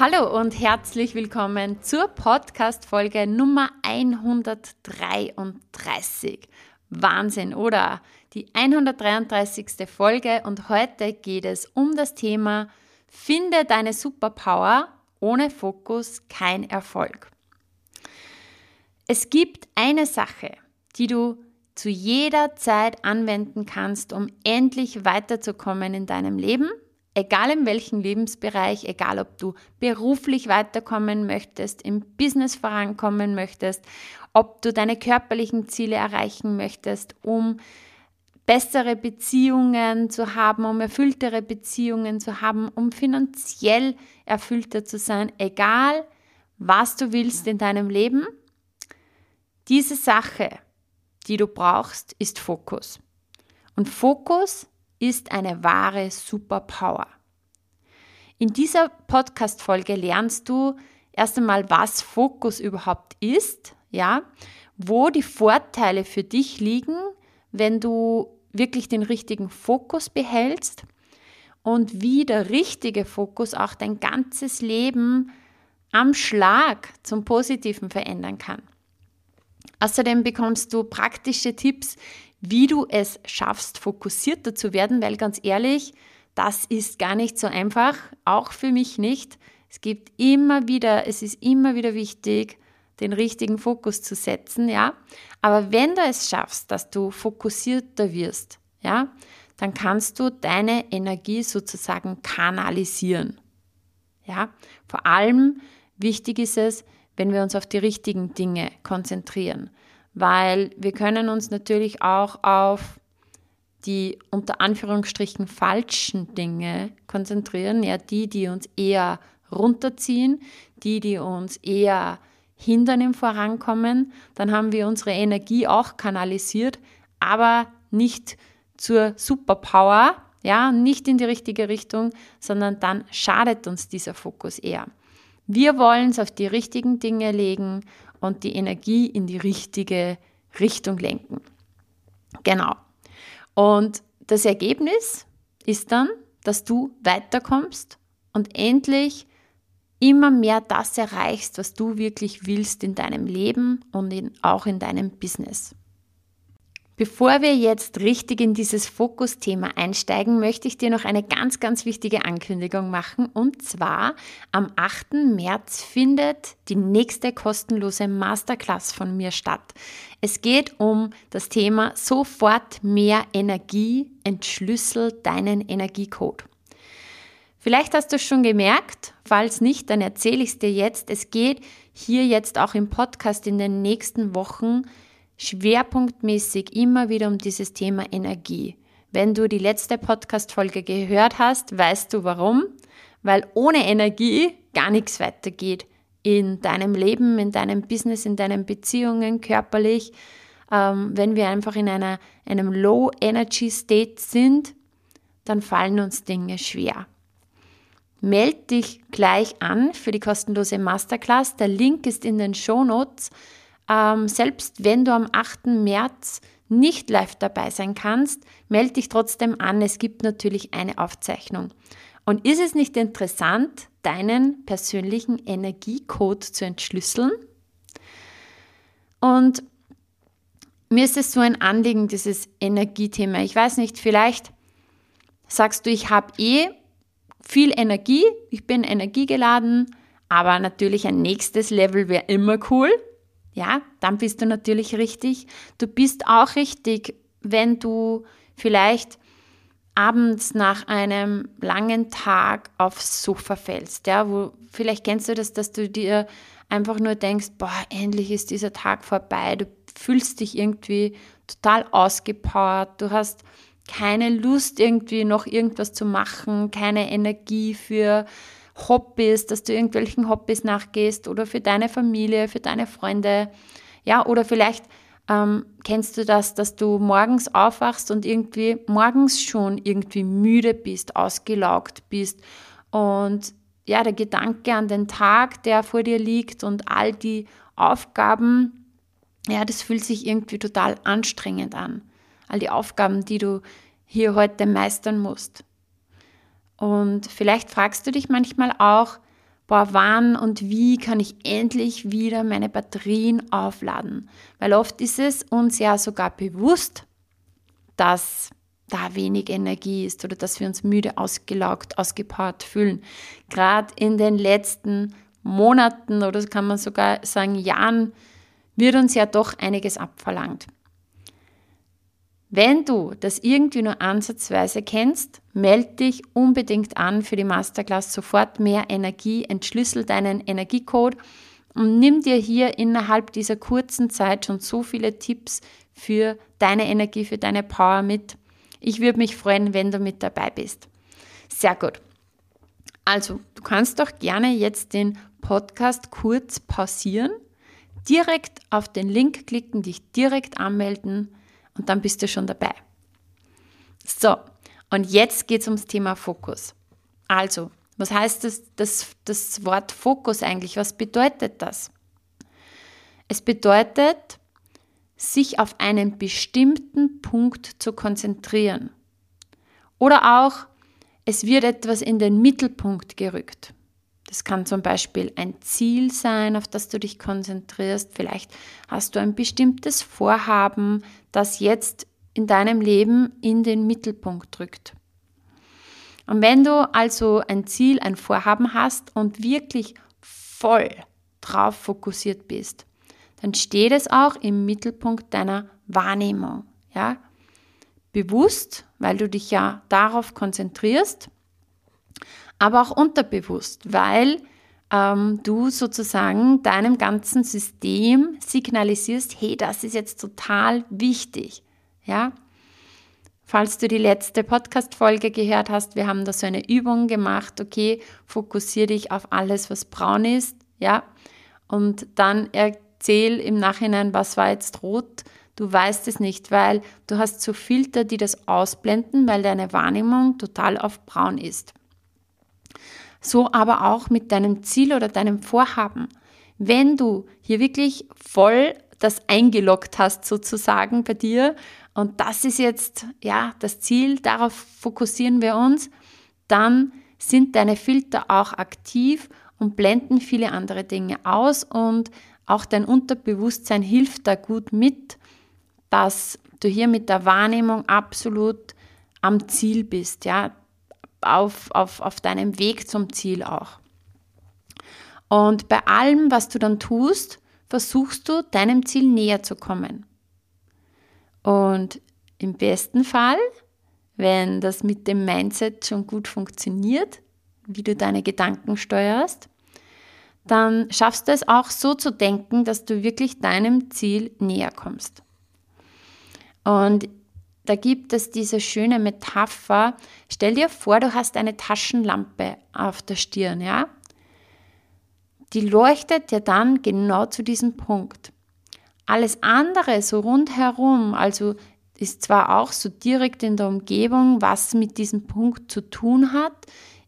Hallo und herzlich willkommen zur Podcast-Folge Nummer 133. Wahnsinn, oder? Die 133. Folge und heute geht es um das Thema Finde deine Superpower, ohne Fokus kein Erfolg. Es gibt eine Sache, die du zu jeder Zeit anwenden kannst, um endlich weiterzukommen in deinem Leben – egal in welchem Lebensbereich, egal ob du beruflich weiterkommen möchtest, im Business vorankommen möchtest, ob du deine körperlichen Ziele erreichen möchtest, um bessere Beziehungen zu haben, um erfülltere Beziehungen zu haben, um finanziell erfüllter zu sein, egal was du willst in deinem Leben. Diese Sache, die du brauchst, ist Fokus. Und Fokus ist eine wahre Superpower. In dieser Podcast-Folge lernst du erst einmal, was Fokus überhaupt ist, ja, wo die Vorteile für dich liegen, wenn du wirklich den richtigen Fokus behältst und wie der richtige Fokus auch dein ganzes Leben am Schlag zum Positiven verändern kann. Außerdem bekommst du praktische Tipps, wie du es schaffst, fokussierter zu werden, weil ganz ehrlich, das ist gar nicht so einfach, auch für mich nicht. Es gibt immer wieder, es ist immer wieder wichtig, den richtigen Fokus zu setzen, ja. Aber wenn du es schaffst, dass du fokussierter wirst, ja, dann kannst du deine Energie sozusagen kanalisieren. Ja, vor allem wichtig ist es, wenn wir uns auf die richtigen Dinge konzentrieren weil wir können uns natürlich auch auf die unter Anführungsstrichen falschen Dinge konzentrieren, ja, die, die uns eher runterziehen, die, die uns eher hindern im Vorankommen, dann haben wir unsere Energie auch kanalisiert, aber nicht zur Superpower, ja, nicht in die richtige Richtung, sondern dann schadet uns dieser Fokus eher. Wir wollen es auf die richtigen Dinge legen und die Energie in die richtige Richtung lenken. Genau. Und das Ergebnis ist dann, dass du weiterkommst und endlich immer mehr das erreichst, was du wirklich willst in deinem Leben und in, auch in deinem Business. Bevor wir jetzt richtig in dieses Fokusthema einsteigen, möchte ich dir noch eine ganz, ganz wichtige Ankündigung machen. Und zwar am 8. März findet die nächste kostenlose Masterclass von mir statt. Es geht um das Thema sofort mehr Energie, entschlüssel deinen Energiecode. Vielleicht hast du es schon gemerkt, falls nicht, dann erzähle ich es dir jetzt. Es geht hier jetzt auch im Podcast in den nächsten Wochen schwerpunktmäßig immer wieder um dieses Thema Energie. Wenn du die letzte Podcast-Folge gehört hast, weißt du warum? Weil ohne Energie gar nichts weitergeht in deinem Leben, in deinem Business, in deinen Beziehungen, körperlich. Ähm, wenn wir einfach in einer, einem Low-Energy-State sind, dann fallen uns Dinge schwer. Meld dich gleich an für die kostenlose Masterclass. Der Link ist in den Show Notes ähm, selbst wenn du am 8. März nicht live dabei sein kannst, melde dich trotzdem an. Es gibt natürlich eine Aufzeichnung. Und ist es nicht interessant, deinen persönlichen Energiecode zu entschlüsseln? Und mir ist es so ein Anliegen, dieses Energiethema. Ich weiß nicht, vielleicht sagst du, ich habe eh viel Energie, ich bin energiegeladen, aber natürlich ein nächstes Level wäre immer cool ja, dann bist du natürlich richtig. Du bist auch richtig, wenn du vielleicht abends nach einem langen Tag aufs Sofa fällst, ja, wo vielleicht kennst du das, dass du dir einfach nur denkst, boah, endlich ist dieser Tag vorbei, du fühlst dich irgendwie total ausgepowert, du hast keine Lust irgendwie noch irgendwas zu machen, keine Energie für Hobbys, dass du irgendwelchen Hobbys nachgehst oder für deine Familie, für deine Freunde. Ja, oder vielleicht ähm, kennst du das, dass du morgens aufwachst und irgendwie morgens schon irgendwie müde bist, ausgelaugt bist und ja, der Gedanke an den Tag, der vor dir liegt und all die Aufgaben, ja, das fühlt sich irgendwie total anstrengend an. All die Aufgaben, die du hier heute meistern musst. Und vielleicht fragst du dich manchmal auch, boah, wann und wie kann ich endlich wieder meine Batterien aufladen? Weil oft ist es uns ja sogar bewusst, dass da wenig Energie ist oder dass wir uns müde, ausgelaugt, ausgepowert fühlen. Gerade in den letzten Monaten oder kann man sogar sagen Jahren wird uns ja doch einiges abverlangt. Wenn du das irgendwie nur ansatzweise kennst, melde dich unbedingt an für die Masterclass sofort mehr Energie, entschlüssel deinen Energiecode und nimm dir hier innerhalb dieser kurzen Zeit schon so viele Tipps für deine Energie, für deine Power mit. Ich würde mich freuen, wenn du mit dabei bist. Sehr gut. Also, du kannst doch gerne jetzt den Podcast kurz pausieren, direkt auf den Link klicken, dich direkt anmelden und dann bist du schon dabei. So, und jetzt geht es ums Thema Fokus. Also, was heißt das, das, das Wort Fokus eigentlich? Was bedeutet das? Es bedeutet, sich auf einen bestimmten Punkt zu konzentrieren. Oder auch, es wird etwas in den Mittelpunkt gerückt. Das kann zum Beispiel ein Ziel sein, auf das du dich konzentrierst. Vielleicht hast du ein bestimmtes Vorhaben, das jetzt in deinem Leben in den Mittelpunkt rückt. Und wenn du also ein Ziel, ein Vorhaben hast und wirklich voll drauf fokussiert bist, dann steht es auch im Mittelpunkt deiner Wahrnehmung. Ja? Bewusst, weil du dich ja darauf konzentrierst aber auch unterbewusst, weil ähm, du sozusagen deinem ganzen System signalisierst, hey, das ist jetzt total wichtig. Ja? Falls du die letzte Podcast-Folge gehört hast, wir haben da so eine Übung gemacht, okay, fokussiere dich auf alles, was braun ist, ja, und dann erzähl im Nachhinein, was war jetzt rot. Du weißt es nicht, weil du hast so Filter, die das ausblenden, weil deine Wahrnehmung total auf braun ist. So aber auch mit deinem Ziel oder deinem Vorhaben. Wenn du hier wirklich voll das eingeloggt hast sozusagen bei dir und das ist jetzt ja das Ziel, darauf fokussieren wir uns, dann sind deine Filter auch aktiv und blenden viele andere Dinge aus und auch dein Unterbewusstsein hilft da gut mit, dass du hier mit der Wahrnehmung absolut am Ziel bist, ja, auf, auf, auf deinem Weg zum Ziel auch. Und bei allem, was du dann tust, versuchst du deinem Ziel näher zu kommen. Und im besten Fall, wenn das mit dem Mindset schon gut funktioniert, wie du deine Gedanken steuerst, dann schaffst du es auch so zu denken, dass du wirklich deinem Ziel näher kommst. Und da gibt es diese schöne Metapher. Stell dir vor, du hast eine Taschenlampe auf der Stirn, ja? Die leuchtet dir dann genau zu diesem Punkt. Alles andere so rundherum, also ist zwar auch so direkt in der Umgebung, was mit diesem Punkt zu tun hat,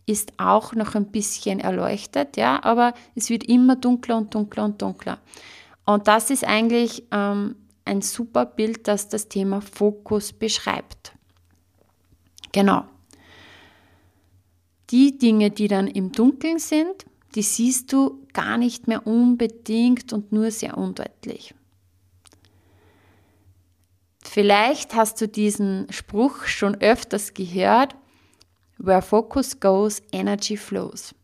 ist auch noch ein bisschen erleuchtet, ja, aber es wird immer dunkler und dunkler und dunkler. Und das ist eigentlich ähm, ein super Bild, das das Thema Fokus beschreibt. Genau. Die Dinge, die dann im Dunkeln sind, die siehst du gar nicht mehr unbedingt und nur sehr undeutlich. Vielleicht hast du diesen Spruch schon öfters gehört, Where focus goes, energy flows.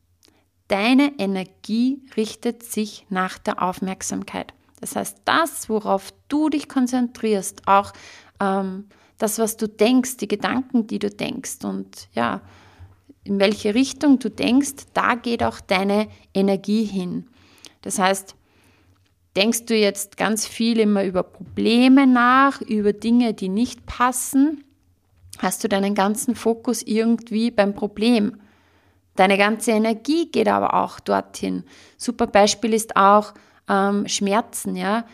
Deine Energie richtet sich nach der Aufmerksamkeit. Das heißt, das, worauf du dich konzentrierst, auch ähm, das, was du denkst, die Gedanken, die du denkst und ja, in welche Richtung du denkst, da geht auch deine Energie hin. Das heißt, denkst du jetzt ganz viel immer über Probleme nach, über Dinge, die nicht passen, hast du deinen ganzen Fokus irgendwie beim Problem. Deine ganze Energie geht aber auch dorthin. Super Beispiel ist auch ähm, Schmerzen, ja.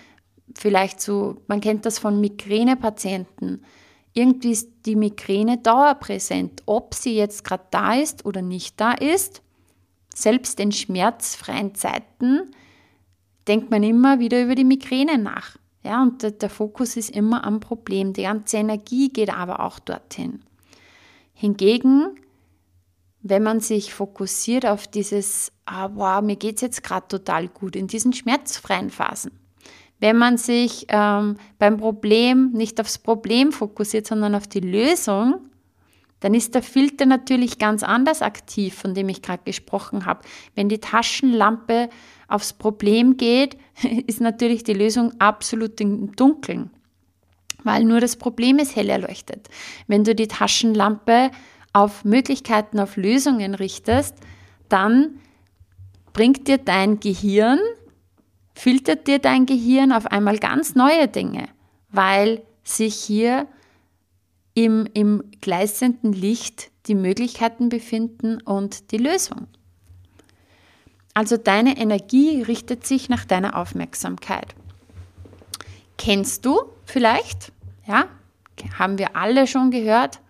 Vielleicht so, man kennt das von Migränepatienten. Irgendwie ist die Migräne dauerpräsent. Ob sie jetzt gerade da ist oder nicht da ist, selbst in schmerzfreien Zeiten denkt man immer wieder über die Migräne nach. Ja, und der, der Fokus ist immer am Problem. Die ganze Energie geht aber auch dorthin. Hingegen wenn man sich fokussiert auf dieses, ah, wow, mir geht es jetzt gerade total gut, in diesen schmerzfreien Phasen. Wenn man sich ähm, beim Problem nicht aufs Problem fokussiert, sondern auf die Lösung, dann ist der Filter natürlich ganz anders aktiv, von dem ich gerade gesprochen habe. Wenn die Taschenlampe aufs Problem geht, ist natürlich die Lösung absolut im Dunkeln, weil nur das Problem ist hell erleuchtet. Wenn du die Taschenlampe auf Möglichkeiten, auf Lösungen richtest, dann bringt dir dein Gehirn, filtert dir dein Gehirn auf einmal ganz neue Dinge, weil sich hier im, im gleißenden Licht die Möglichkeiten befinden und die Lösung. Also deine Energie richtet sich nach deiner Aufmerksamkeit. Kennst du vielleicht, ja, haben wir alle schon gehört,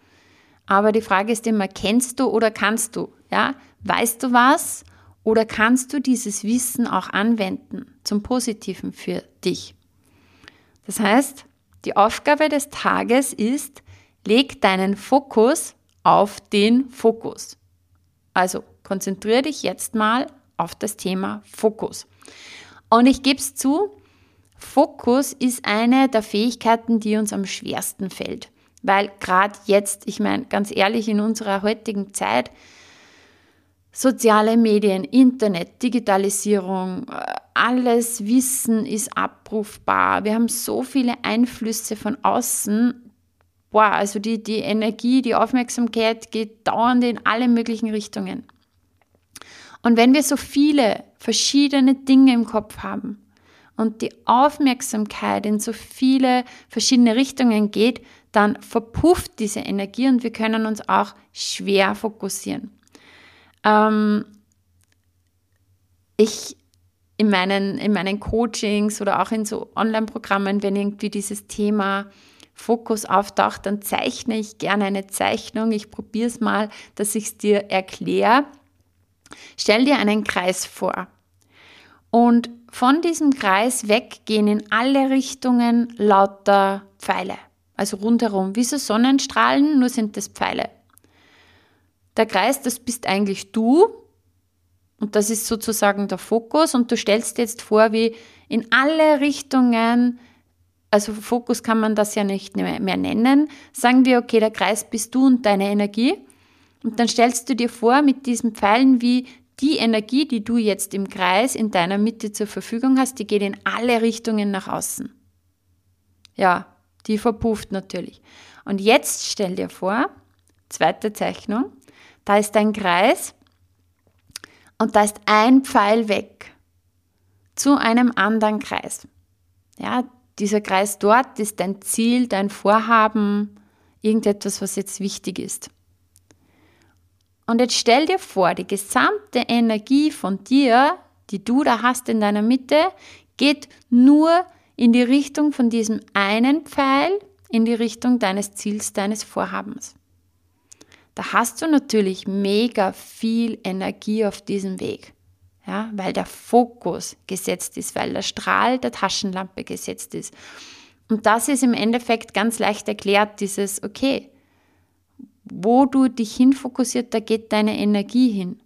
aber die Frage ist immer, kennst du oder kannst du? Ja? Weißt du was oder kannst du dieses Wissen auch anwenden zum Positiven für dich? Das heißt, die Aufgabe des Tages ist, leg deinen Fokus auf den Fokus. Also konzentriere dich jetzt mal auf das Thema Fokus. Und ich gebe es zu, Fokus ist eine der Fähigkeiten, die uns am schwersten fällt. Weil gerade jetzt, ich meine, ganz ehrlich, in unserer heutigen Zeit, soziale Medien, Internet, Digitalisierung, äh, alles Wissen ist abrufbar. Wir haben so viele Einflüsse von außen. Boah, also die, die Energie, die Aufmerksamkeit geht dauernd in alle möglichen Richtungen. Und wenn wir so viele verschiedene Dinge im Kopf haben und die Aufmerksamkeit in so viele verschiedene Richtungen geht, dann verpufft diese Energie und wir können uns auch schwer fokussieren. Ähm, ich in meinen, in meinen Coachings oder auch in so Online-Programmen, wenn irgendwie dieses Thema Fokus auftaucht, dann zeichne ich gerne eine Zeichnung. Ich probiere es mal, dass ich es dir erkläre. Stell dir einen Kreis vor. Und von diesem Kreis weg gehen in alle Richtungen lauter Pfeile also rundherum, wie so Sonnenstrahlen, nur sind das Pfeile. Der Kreis, das bist eigentlich du. Und das ist sozusagen der Fokus. Und du stellst dir jetzt vor, wie in alle Richtungen, also Fokus kann man das ja nicht mehr nennen, sagen wir, okay, der Kreis bist du und deine Energie. Und dann stellst du dir vor mit diesen Pfeilen, wie die Energie, die du jetzt im Kreis in deiner Mitte zur Verfügung hast, die geht in alle Richtungen nach außen. Ja, die verpufft natürlich. Und jetzt stell dir vor, zweite Zeichnung, da ist ein Kreis und da ist ein Pfeil weg zu einem anderen Kreis. Ja, dieser Kreis dort ist dein Ziel, dein Vorhaben, irgendetwas, was jetzt wichtig ist. Und jetzt stell dir vor, die gesamte Energie von dir, die du da hast in deiner Mitte, geht nur in die Richtung von diesem einen Pfeil, in die Richtung deines Ziels, deines Vorhabens. Da hast du natürlich mega viel Energie auf diesem Weg. Ja, weil der Fokus gesetzt ist, weil der Strahl der Taschenlampe gesetzt ist. Und das ist im Endeffekt ganz leicht erklärt, dieses, okay, wo du dich hinfokussiert, da geht deine Energie hin.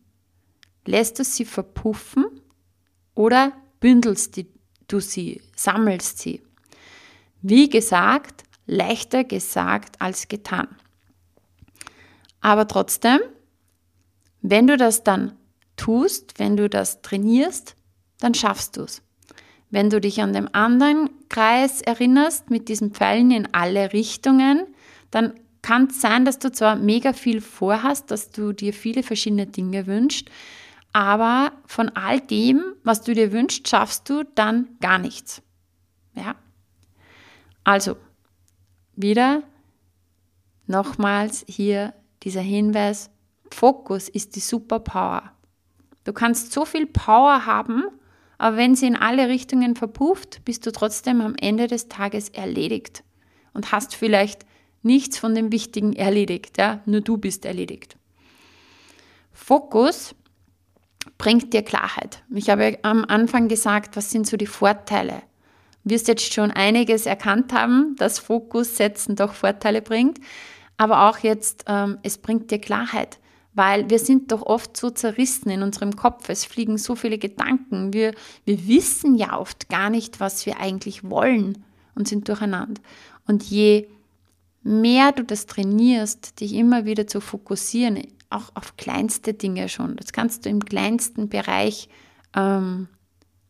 Lässt du sie verpuffen oder bündelst die, du sie, sammelst sie. Wie gesagt, leichter gesagt als getan. Aber trotzdem, wenn du das dann tust, wenn du das trainierst, dann schaffst du es. Wenn du dich an den anderen Kreis erinnerst, mit diesen Pfeilen in alle Richtungen, dann kann es sein, dass du zwar mega viel vorhast, dass du dir viele verschiedene Dinge wünschst, aber von all dem, was du dir wünschst, schaffst du dann gar nichts. Ja? Also, wieder nochmals hier dieser Hinweis, Fokus ist die Superpower. Du kannst so viel Power haben, aber wenn sie in alle Richtungen verpufft, bist du trotzdem am Ende des Tages erledigt und hast vielleicht nichts von dem Wichtigen erledigt, ja? nur du bist erledigt. Fokus bringt dir Klarheit. Ich habe am Anfang gesagt, was sind so die Vorteile? Du wirst jetzt schon einiges erkannt haben, dass Fokus setzen doch Vorteile bringt, aber auch jetzt, ähm, es bringt dir Klarheit weil wir sind doch oft so zerrissen in unserem Kopf, es fliegen so viele Gedanken, wir, wir wissen ja oft gar nicht, was wir eigentlich wollen und sind durcheinander. Und je mehr du das trainierst, dich immer wieder zu fokussieren, auch auf kleinste Dinge schon, das kannst du im kleinsten Bereich ähm,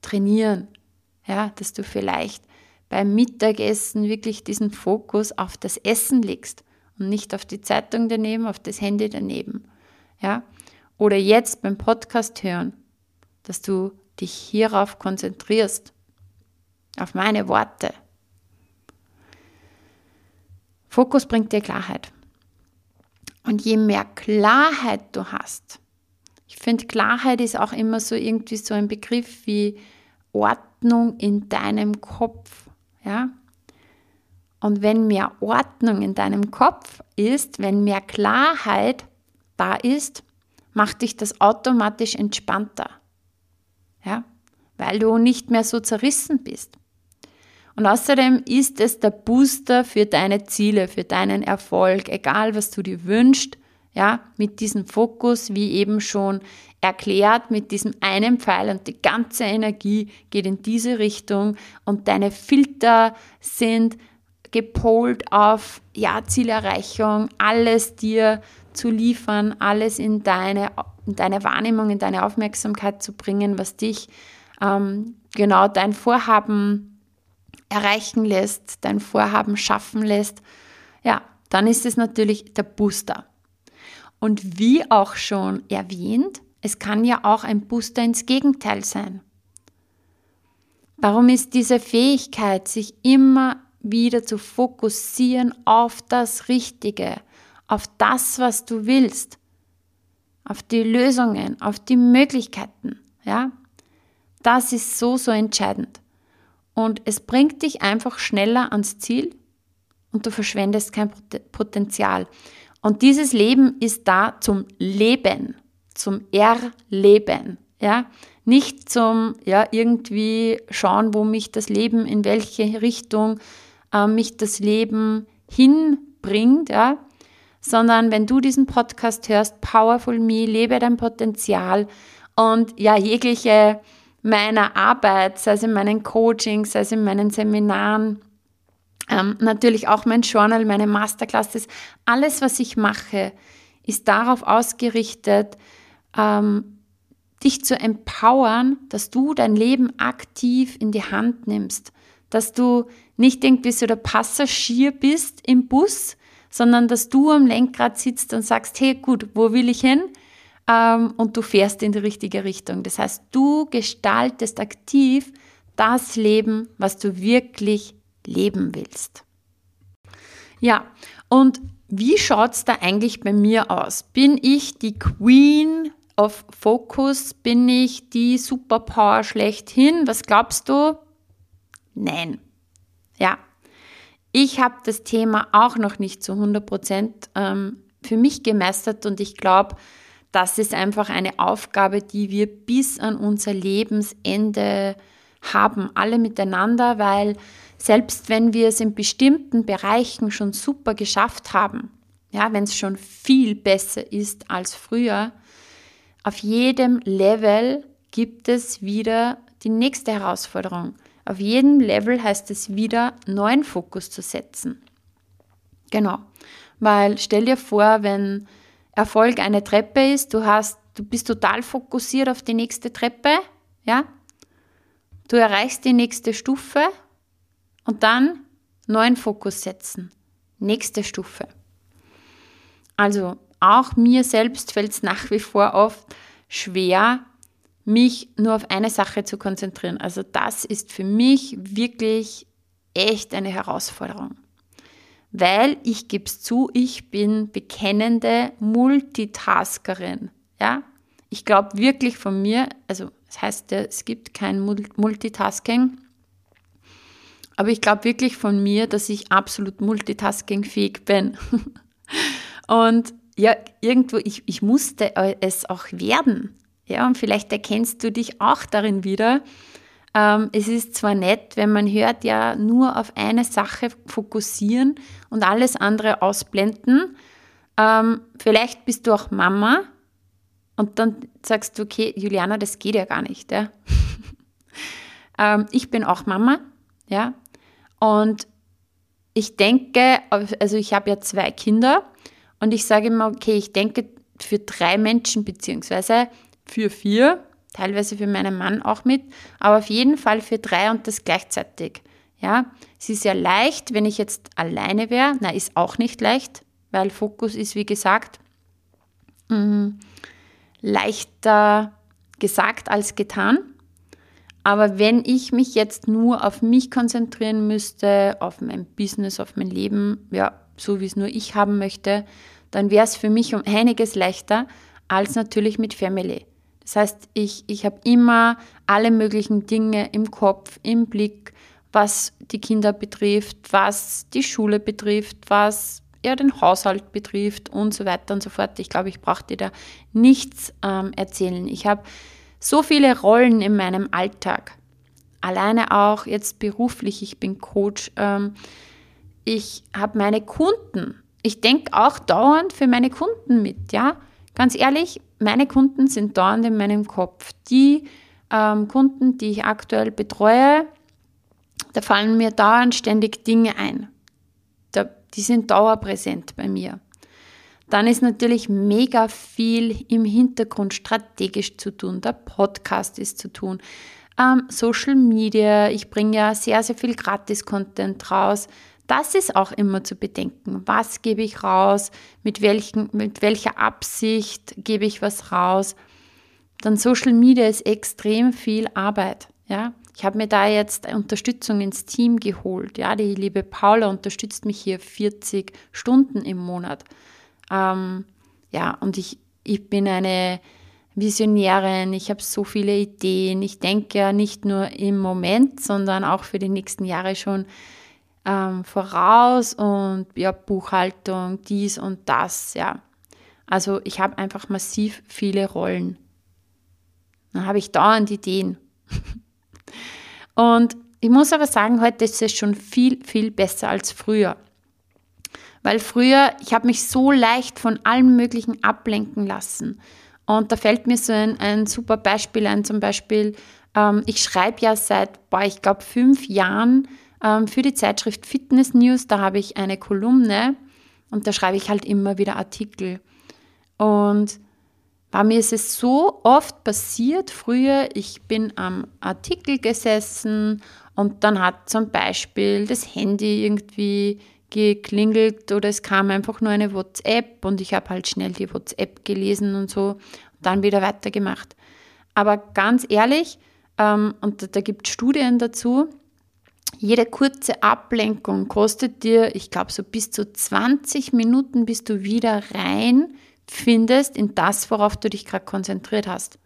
trainieren, ja, dass du vielleicht beim Mittagessen wirklich diesen Fokus auf das Essen legst und nicht auf die Zeitung daneben, auf das Handy daneben ja, oder jetzt beim Podcast hören, dass du dich hierauf konzentrierst, auf meine Worte. Fokus bringt dir Klarheit. Und je mehr Klarheit du hast, ich finde, Klarheit ist auch immer so irgendwie so ein Begriff wie Ordnung in deinem Kopf. Ja? Und wenn mehr Ordnung in deinem Kopf ist, wenn mehr Klarheit da ist, macht dich das automatisch entspannter. Ja? Weil du nicht mehr so zerrissen bist. Und außerdem ist es der Booster für deine Ziele, für deinen Erfolg, egal was du dir wünschst, ja, mit diesem Fokus, wie eben schon erklärt, mit diesem einen Pfeil und die ganze Energie geht in diese Richtung und deine Filter sind gepolt auf ja, Zielerreichung, alles dir zu liefern, alles in deine, in deine Wahrnehmung, in deine Aufmerksamkeit zu bringen, was dich ähm, genau dein Vorhaben erreichen lässt, dein Vorhaben schaffen lässt, ja, dann ist es natürlich der Booster. Und wie auch schon erwähnt, es kann ja auch ein Booster ins Gegenteil sein. Darum ist diese Fähigkeit, sich immer wieder zu fokussieren auf das Richtige, auf das, was du willst, auf die Lösungen, auf die Möglichkeiten, ja? Das ist so, so entscheidend. Und es bringt dich einfach schneller ans Ziel und du verschwendest kein Potenzial. Und dieses Leben ist da zum Leben, zum Erleben, ja? Nicht zum, ja, irgendwie schauen, wo mich das Leben, in welche Richtung äh, mich das Leben hinbringt, ja? sondern wenn du diesen Podcast hörst, Powerful Me, lebe dein Potenzial und ja, jegliche meiner Arbeit, sei es in meinen Coachings, sei es in meinen Seminaren, ähm, natürlich auch mein Journal, meine Masterclasses, alles, was ich mache, ist darauf ausgerichtet, ähm, dich zu empowern, dass du dein Leben aktiv in die Hand nimmst, dass du nicht irgendwie so der Passagier bist im Bus, sondern dass du am Lenkrad sitzt und sagst, hey gut, wo will ich hin? Ähm, und du fährst in die richtige Richtung. Das heißt, du gestaltest aktiv das Leben, was du wirklich leben willst. Ja, und wie schaut es da eigentlich bei mir aus? Bin ich die Queen of Focus? Bin ich die Superpower schlechthin? Was glaubst du? Nein. Ja, ich habe das Thema auch noch nicht zu 100 Prozent ähm, für mich gemeistert und ich glaube, das ist einfach eine Aufgabe, die wir bis an unser Lebensende haben, alle miteinander, weil selbst wenn wir es in bestimmten Bereichen schon super geschafft haben, ja, wenn es schon viel besser ist als früher, auf jedem Level gibt es wieder die nächste Herausforderung. Auf jedem Level heißt es wieder, neuen Fokus zu setzen. Genau. Weil stell dir vor, wenn Erfolg eine Treppe ist, du hast, du bist total fokussiert auf die nächste Treppe, ja? Du erreichst die nächste Stufe und dann neuen Fokus setzen. Nächste Stufe. Also auch mir selbst fällt es nach wie vor oft schwer, mich nur auf eine Sache zu konzentrieren. Also das ist für mich wirklich echt eine Herausforderung. Weil ich gebe es zu, ich bin bekennende Multitaskerin. Ja, ich glaube wirklich von mir, also das heißt, es gibt kein Multitasking, aber ich glaube wirklich von mir, dass ich absolut multitaskingfähig bin. und ja, irgendwo, ich, ich musste es auch werden. Ja, und vielleicht erkennst du dich auch darin wieder. Ähm, es ist zwar nett, wenn man hört, ja, nur auf eine Sache fokussieren und alles andere ausblenden. Ähm, vielleicht bist du auch Mama und dann sagst du, okay, Juliana, das geht ja gar nicht. Ja? ähm, ich bin auch Mama, ja, und ich denke, also ich habe ja zwei Kinder und ich sage immer, okay, ich denke für drei Menschen beziehungsweise für vier, teilweise für meinen Mann auch mit, aber auf jeden Fall für drei und das gleichzeitig. Ja, es ist ja leicht, wenn ich jetzt alleine wäre. Na, ist auch nicht leicht, weil Fokus ist, wie gesagt, mh, leichter gesagt als getan. Aber wenn ich mich jetzt nur auf mich konzentrieren müsste, auf mein Business, auf mein Leben, ja, so wie es nur ich haben möchte, dann wäre es für mich um einiges leichter als natürlich mit Family. Das heißt, ich, ich habe immer alle möglichen Dinge im Kopf, im Blick, was die Kinder betrifft, was die Schule betrifft, was ja, den Haushalt betrifft und so weiter und so fort. Ich glaube, ich brauche dir da nichts ähm, erzählen. Ich habe so viele Rollen in meinem Alltag. Alleine auch jetzt beruflich, ich bin Coach. Ähm, ich habe meine Kunden. Ich denke auch dauernd für meine Kunden mit, ja. Ganz ehrlich, meine Kunden sind dauernd in meinem Kopf. Die ähm, Kunden, die ich aktuell betreue, da fallen mir dauernd ständig Dinge ein. Da, die sind dauerpräsent bei mir. Dann ist natürlich mega viel im Hintergrund strategisch zu tun. Der Podcast ist zu tun. Ähm, Social Media, ich bringe ja sehr, sehr viel Gratis-Content raus. Das ist auch immer zu bedenken. Was gebe ich raus? Mit, welchen, mit welcher Absicht gebe ich was raus? Dann Social Media ist extrem viel Arbeit. Ja? Ich habe mir da jetzt Unterstützung ins Team geholt. Ja? Die liebe Paula unterstützt mich hier 40 Stunden im Monat. Ähm, ja, und ich, ich bin eine Visionärin, ich habe so viele Ideen. Ich denke ja nicht nur im Moment, sondern auch für die nächsten Jahre schon ähm, voraus und ja, Buchhaltung, dies und das, ja. Also ich habe einfach massiv viele Rollen. Dann habe ich dauernd Ideen. und ich muss aber sagen, heute ist es schon viel, viel besser als früher. Weil früher, ich habe mich so leicht von allem Möglichen ablenken lassen. Und da fällt mir so ein, ein super Beispiel ein, zum Beispiel, ähm, ich schreibe ja seit, boah, ich glaube, fünf Jahren für die Zeitschrift Fitness News. Da habe ich eine Kolumne und da schreibe ich halt immer wieder Artikel. Und bei mir ist es so oft passiert früher, ich bin am Artikel gesessen und dann hat zum Beispiel das Handy irgendwie geklingelt oder es kam einfach nur eine WhatsApp und ich habe halt schnell die WhatsApp gelesen und so und dann wieder weitergemacht. Aber ganz ehrlich, ähm, und da, da gibt es Studien dazu, jede kurze Ablenkung kostet dir, ich glaube, so bis zu 20 Minuten, bis du wieder rein findest in das, worauf du dich gerade konzentriert hast.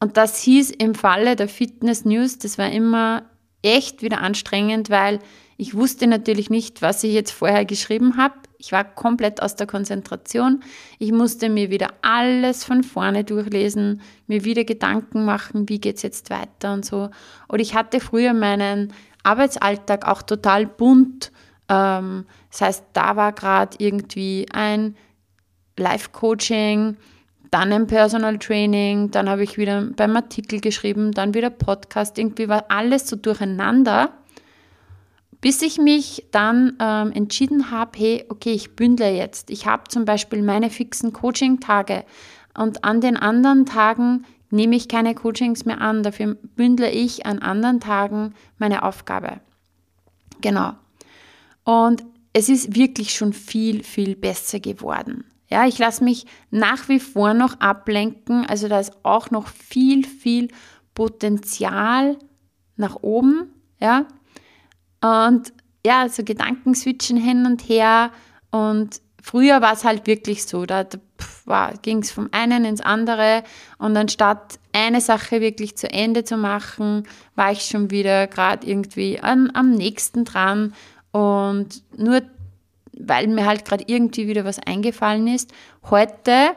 Und das hieß im Falle der Fitness News, das war immer echt wieder anstrengend, weil ich wusste natürlich nicht, was ich jetzt vorher geschrieben habe. Ich war komplett aus der Konzentration. Ich musste mir wieder alles von vorne durchlesen, mir wieder Gedanken machen, wie geht es jetzt weiter und so. Und ich hatte früher meinen Arbeitsalltag auch total bunt. Ähm, das heißt, da war gerade irgendwie ein Live-Coaching, dann ein Personal Training, dann habe ich wieder beim Artikel geschrieben, dann wieder Podcast. Irgendwie war alles so durcheinander, bis ich mich dann ähm, entschieden habe, hey, okay, ich bündle jetzt. Ich habe zum Beispiel meine fixen Coaching-Tage und an den anderen Tagen nehme ich keine Coachings mehr an, dafür bündle ich an anderen Tagen meine Aufgabe. Genau. Und es ist wirklich schon viel, viel besser geworden. Ja, ich lasse mich nach wie vor noch ablenken, also da ist auch noch viel, viel Potenzial nach oben, ja. Und ja, so Gedanken switchen hin und her und früher war es halt wirklich so, da, da ging es vom einen ins andere und anstatt eine Sache wirklich zu Ende zu machen, war ich schon wieder gerade irgendwie an, am nächsten dran und nur weil mir halt gerade irgendwie wieder was eingefallen ist. Heute,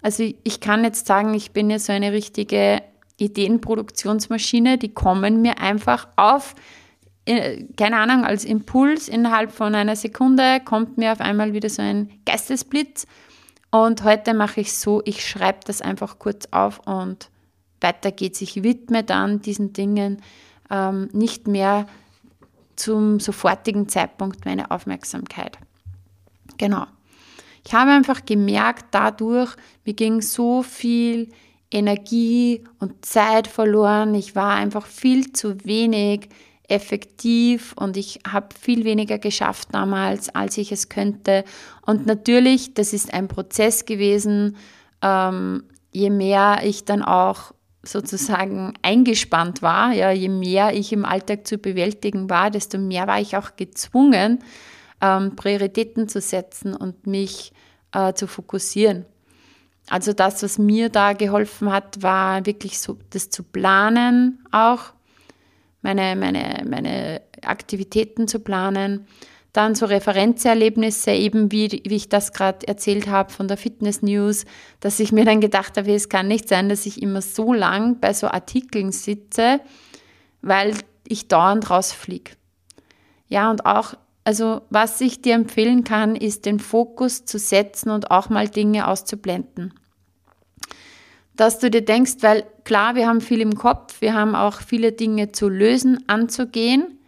also ich kann jetzt sagen, ich bin ja so eine richtige Ideenproduktionsmaschine, die kommen mir einfach auf, äh, keine Ahnung, als Impuls innerhalb von einer Sekunde kommt mir auf einmal wieder so ein Geistesblitz. Und heute mache ich so, ich schreibe das einfach kurz auf und weiter geht's. Ich widme dann diesen Dingen ähm, nicht mehr zum sofortigen Zeitpunkt meine Aufmerksamkeit. Genau. Ich habe einfach gemerkt, dadurch, mir ging so viel Energie und Zeit verloren. Ich war einfach viel zu wenig effektiv und ich habe viel weniger geschafft damals, als ich es könnte. Und natürlich, das ist ein Prozess gewesen. Ähm, je mehr ich dann auch sozusagen eingespannt war, ja, je mehr ich im Alltag zu bewältigen war, desto mehr war ich auch gezwungen, ähm, Prioritäten zu setzen und mich äh, zu fokussieren. Also das, was mir da geholfen hat, war wirklich so das zu planen auch, meine, meine, meine Aktivitäten zu planen. Dann so Referenzerlebnisse, eben wie, wie ich das gerade erzählt habe von der Fitness News, dass ich mir dann gedacht habe, es kann nicht sein, dass ich immer so lang bei so Artikeln sitze, weil ich dauernd rausfliege. Ja, und auch also was ich dir empfehlen kann, ist den Fokus zu setzen und auch mal Dinge auszublenden. Dass du dir denkst, weil klar, wir haben viel im Kopf, wir haben auch viele Dinge zu lösen, anzugehen,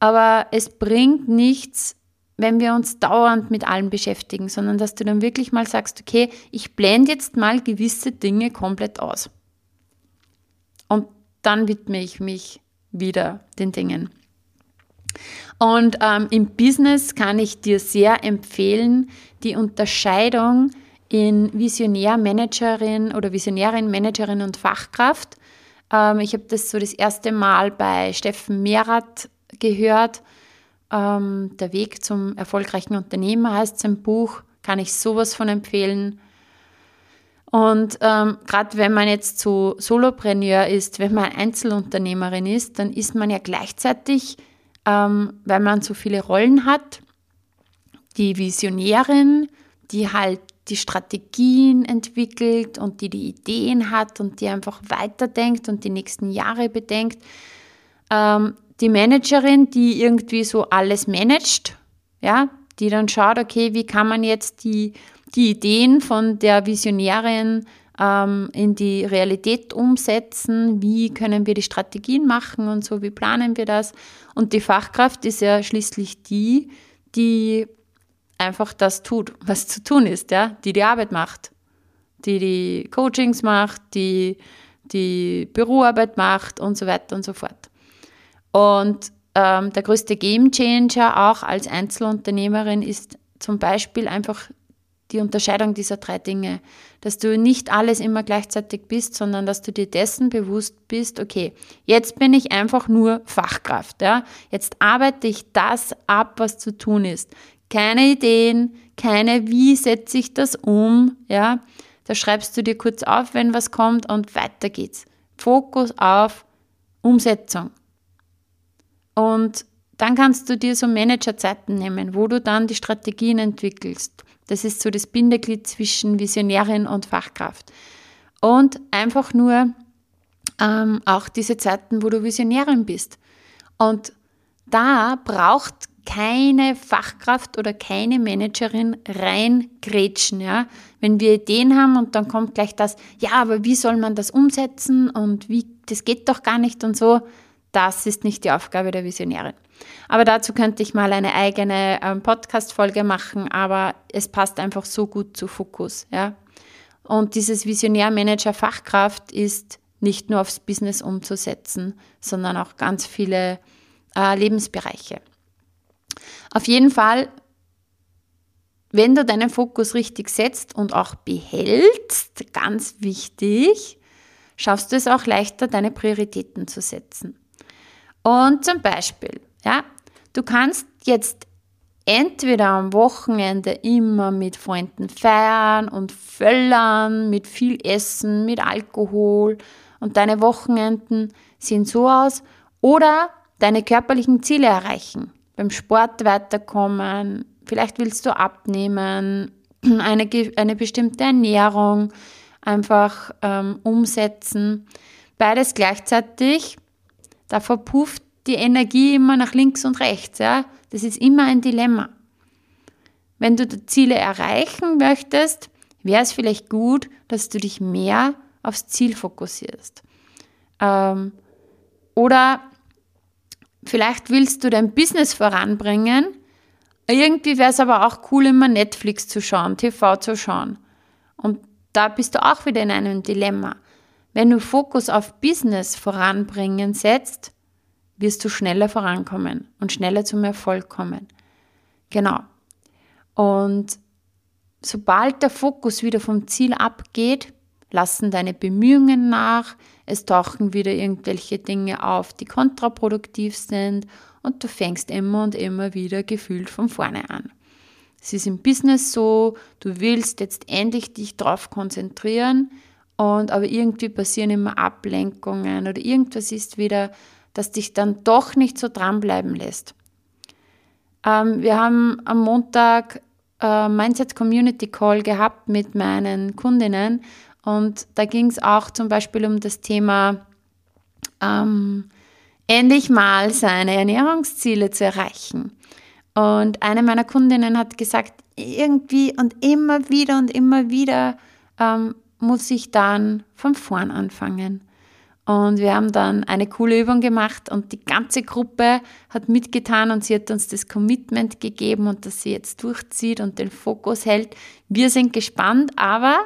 aber es bringt nichts, wenn wir uns dauernd mit allem beschäftigen, sondern dass du dann wirklich mal sagst, okay, ich blende jetzt mal gewisse Dinge komplett aus. Und dann widme ich mich wieder den Dingen. Und ähm, im Business kann ich dir sehr empfehlen, die Unterscheidung in Visionär, Managerin oder Visionärin, Managerin und Fachkraft. Ähm, ich habe das so das erste Mal bei Steffen Mehrath gehört. Ähm, Der Weg zum erfolgreichen Unternehmer heißt sein Buch, kann ich sowas von empfehlen. Und ähm, gerade wenn man jetzt so Solopreneur ist, wenn man Einzelunternehmerin ist, dann ist man ja gleichzeitig ähm, weil man so viele Rollen hat. Die Visionärin, die halt die Strategien entwickelt und die die Ideen hat und die einfach weiterdenkt und die nächsten Jahre bedenkt. Ähm, die Managerin, die irgendwie so alles managt, ja, die dann schaut, okay, wie kann man jetzt die, die Ideen von der Visionärin ähm, in die Realität umsetzen, wie können wir die Strategien machen und so, wie planen wir das. Und die Fachkraft ist ja schließlich die, die einfach das tut, was zu tun ist, ja, die die Arbeit macht, die die Coachings macht, die die Büroarbeit macht und so weiter und so fort. Und ähm, der größte Gamechanger auch als Einzelunternehmerin ist zum Beispiel einfach die Unterscheidung dieser drei Dinge, dass du nicht alles immer gleichzeitig bist, sondern dass du dir dessen bewusst bist, okay, jetzt bin ich einfach nur Fachkraft, ja? Jetzt arbeite ich das ab, was zu tun ist. Keine Ideen, keine wie setze ich das um, ja? Da schreibst du dir kurz auf, wenn was kommt und weiter geht's. Fokus auf Umsetzung. Und dann kannst du dir so Managerzeiten nehmen, wo du dann die Strategien entwickelst das ist so das Bindeglied zwischen Visionärin und Fachkraft. Und einfach nur ähm, auch diese Zeiten, wo du Visionärin bist. Und da braucht keine Fachkraft oder keine Managerin reingrätschen. Ja? Wenn wir Ideen haben und dann kommt gleich das, ja, aber wie soll man das umsetzen und wie, das geht doch gar nicht und so, das ist nicht die Aufgabe der Visionärin. Aber dazu könnte ich mal eine eigene ähm, Podcast-Folge machen, aber es passt einfach so gut zu Fokus. Ja? Und dieses Visionär-Manager-Fachkraft ist nicht nur aufs Business umzusetzen, sondern auch ganz viele äh, Lebensbereiche. Auf jeden Fall, wenn du deinen Fokus richtig setzt und auch behältst, ganz wichtig, schaffst du es auch leichter, deine Prioritäten zu setzen. Und zum Beispiel, ja, Du kannst jetzt entweder am Wochenende immer mit Freunden feiern und völlern, mit viel Essen, mit Alkohol und deine Wochenenden sehen so aus, oder deine körperlichen Ziele erreichen, beim Sport weiterkommen, vielleicht willst du abnehmen, eine, eine bestimmte Ernährung einfach ähm, umsetzen. Beides gleichzeitig, da verpufft die Energie immer nach links und rechts. Ja? Das ist immer ein Dilemma. Wenn du die Ziele erreichen möchtest, wäre es vielleicht gut, dass du dich mehr aufs Ziel fokussierst. Ähm, oder vielleicht willst du dein Business voranbringen. Irgendwie wäre es aber auch cool, immer Netflix zu schauen, TV zu schauen. Und da bist du auch wieder in einem Dilemma. Wenn du Fokus auf Business voranbringen setzt, wirst du schneller vorankommen und schneller zum Erfolg kommen. Genau. Und sobald der Fokus wieder vom Ziel abgeht, lassen deine Bemühungen nach, es tauchen wieder irgendwelche Dinge auf, die kontraproduktiv sind und du fängst immer und immer wieder gefühlt von vorne an. Es ist im Business so, du willst jetzt endlich dich darauf konzentrieren und aber irgendwie passieren immer Ablenkungen oder irgendwas ist wieder das dich dann doch nicht so dranbleiben lässt. Ähm, wir haben am Montag äh, Mindset Community Call gehabt mit meinen Kundinnen und da ging es auch zum Beispiel um das Thema, ähm, endlich mal seine Ernährungsziele zu erreichen. Und eine meiner Kundinnen hat gesagt, irgendwie und immer wieder und immer wieder ähm, muss ich dann von vorn anfangen. Und wir haben dann eine coole Übung gemacht und die ganze Gruppe hat mitgetan und sie hat uns das Commitment gegeben und dass sie jetzt durchzieht und den Fokus hält. Wir sind gespannt, aber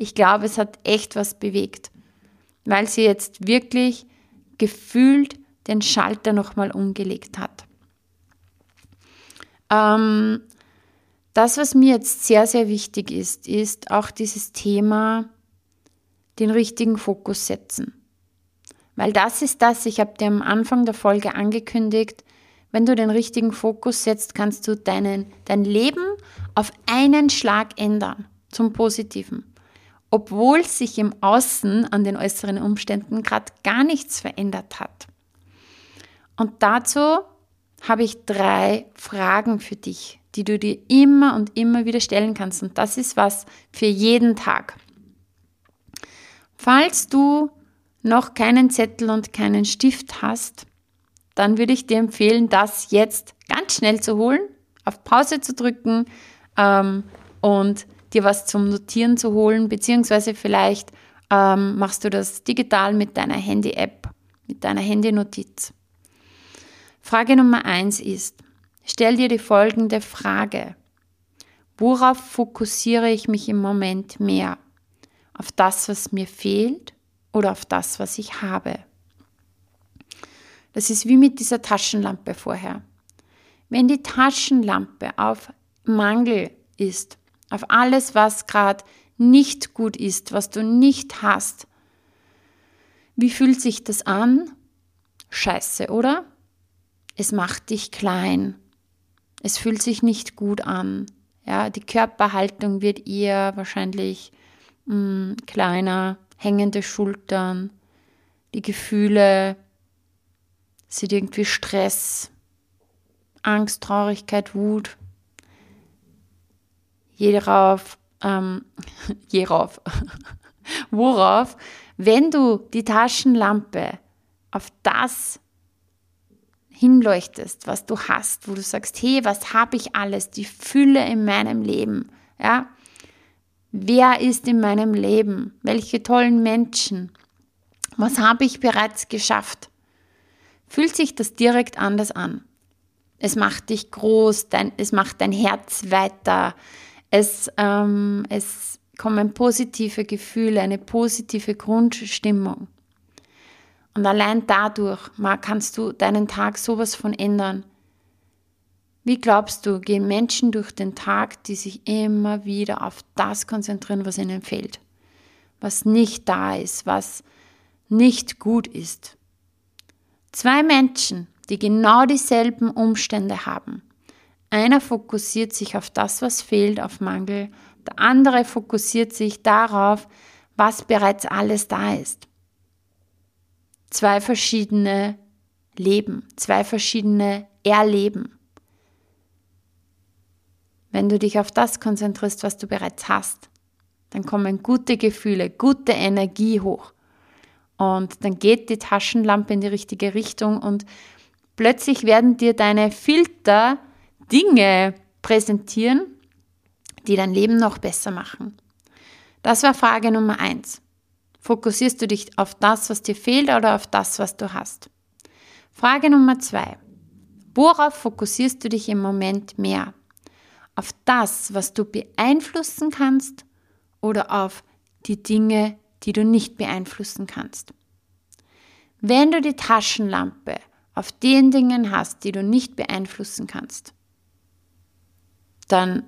ich glaube, es hat echt was bewegt, weil sie jetzt wirklich gefühlt den Schalter nochmal umgelegt hat. Ähm, das, was mir jetzt sehr, sehr wichtig ist, ist auch dieses Thema, den richtigen Fokus setzen. Weil das ist das, ich habe dir am Anfang der Folge angekündigt, wenn du den richtigen Fokus setzt, kannst du deinen, dein Leben auf einen Schlag ändern zum Positiven. Obwohl sich im Außen an den äußeren Umständen gerade gar nichts verändert hat. Und dazu habe ich drei Fragen für dich, die du dir immer und immer wieder stellen kannst. Und das ist was für jeden Tag. Falls du noch keinen Zettel und keinen Stift hast, dann würde ich dir empfehlen, das jetzt ganz schnell zu holen, auf Pause zu drücken ähm, und dir was zum Notieren zu holen, beziehungsweise vielleicht ähm, machst du das digital mit deiner Handy-App, mit deiner Handy-Notiz. Frage Nummer eins ist, stell dir die folgende Frage. Worauf fokussiere ich mich im Moment mehr? Auf das, was mir fehlt oder auf das, was ich habe. Das ist wie mit dieser Taschenlampe vorher. Wenn die Taschenlampe auf Mangel ist, auf alles, was gerade nicht gut ist, was du nicht hast, wie fühlt sich das an? Scheiße, oder? Es macht dich klein. Es fühlt sich nicht gut an. Ja, die Körperhaltung wird eher wahrscheinlich mh, mm, kleiner hängende Schultern, die Gefühle sind irgendwie Stress, Angst, Traurigkeit, Wut. Jerauf, ähm, jerauf, worauf, wenn du die Taschenlampe auf das hinleuchtest, was du hast, wo du sagst, hey, was habe ich alles, die Fülle in meinem Leben, ja, Wer ist in meinem Leben? Welche tollen Menschen? Was habe ich bereits geschafft? Fühlt sich das direkt anders an? Es macht dich groß, dein, es macht dein Herz weiter, es, ähm, es kommen positive Gefühle, eine positive Grundstimmung. Und allein dadurch kannst du deinen Tag sowas von ändern. Wie glaubst du, gehen Menschen durch den Tag, die sich immer wieder auf das konzentrieren, was ihnen fehlt, was nicht da ist, was nicht gut ist? Zwei Menschen, die genau dieselben Umstände haben. Einer fokussiert sich auf das, was fehlt, auf Mangel, der andere fokussiert sich darauf, was bereits alles da ist. Zwei verschiedene Leben, zwei verschiedene Erleben. Wenn du dich auf das konzentrierst, was du bereits hast, dann kommen gute Gefühle, gute Energie hoch. Und dann geht die Taschenlampe in die richtige Richtung und plötzlich werden dir deine Filter Dinge präsentieren, die dein Leben noch besser machen. Das war Frage Nummer eins. Fokussierst du dich auf das, was dir fehlt oder auf das, was du hast? Frage Nummer zwei. Worauf fokussierst du dich im Moment mehr? Auf das, was du beeinflussen kannst oder auf die Dinge, die du nicht beeinflussen kannst? Wenn du die Taschenlampe auf den Dingen hast, die du nicht beeinflussen kannst, dann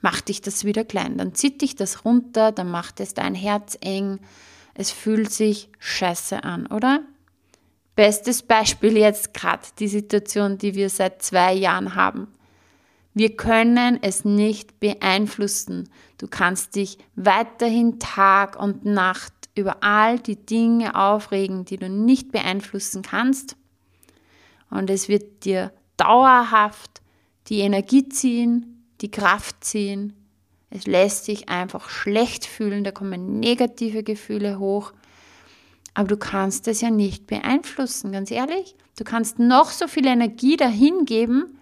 macht dich das wieder klein. Dann zieht dich das runter, dann macht es dein Herz eng. Es fühlt sich scheiße an, oder? Bestes Beispiel jetzt gerade die Situation, die wir seit zwei Jahren haben. Wir können es nicht beeinflussen. Du kannst dich weiterhin Tag und Nacht über all die Dinge aufregen, die du nicht beeinflussen kannst. Und es wird dir dauerhaft die Energie ziehen, die Kraft ziehen. Es lässt sich einfach schlecht fühlen, da kommen negative Gefühle hoch. Aber du kannst es ja nicht beeinflussen, ganz ehrlich. Du kannst noch so viel Energie dahin geben,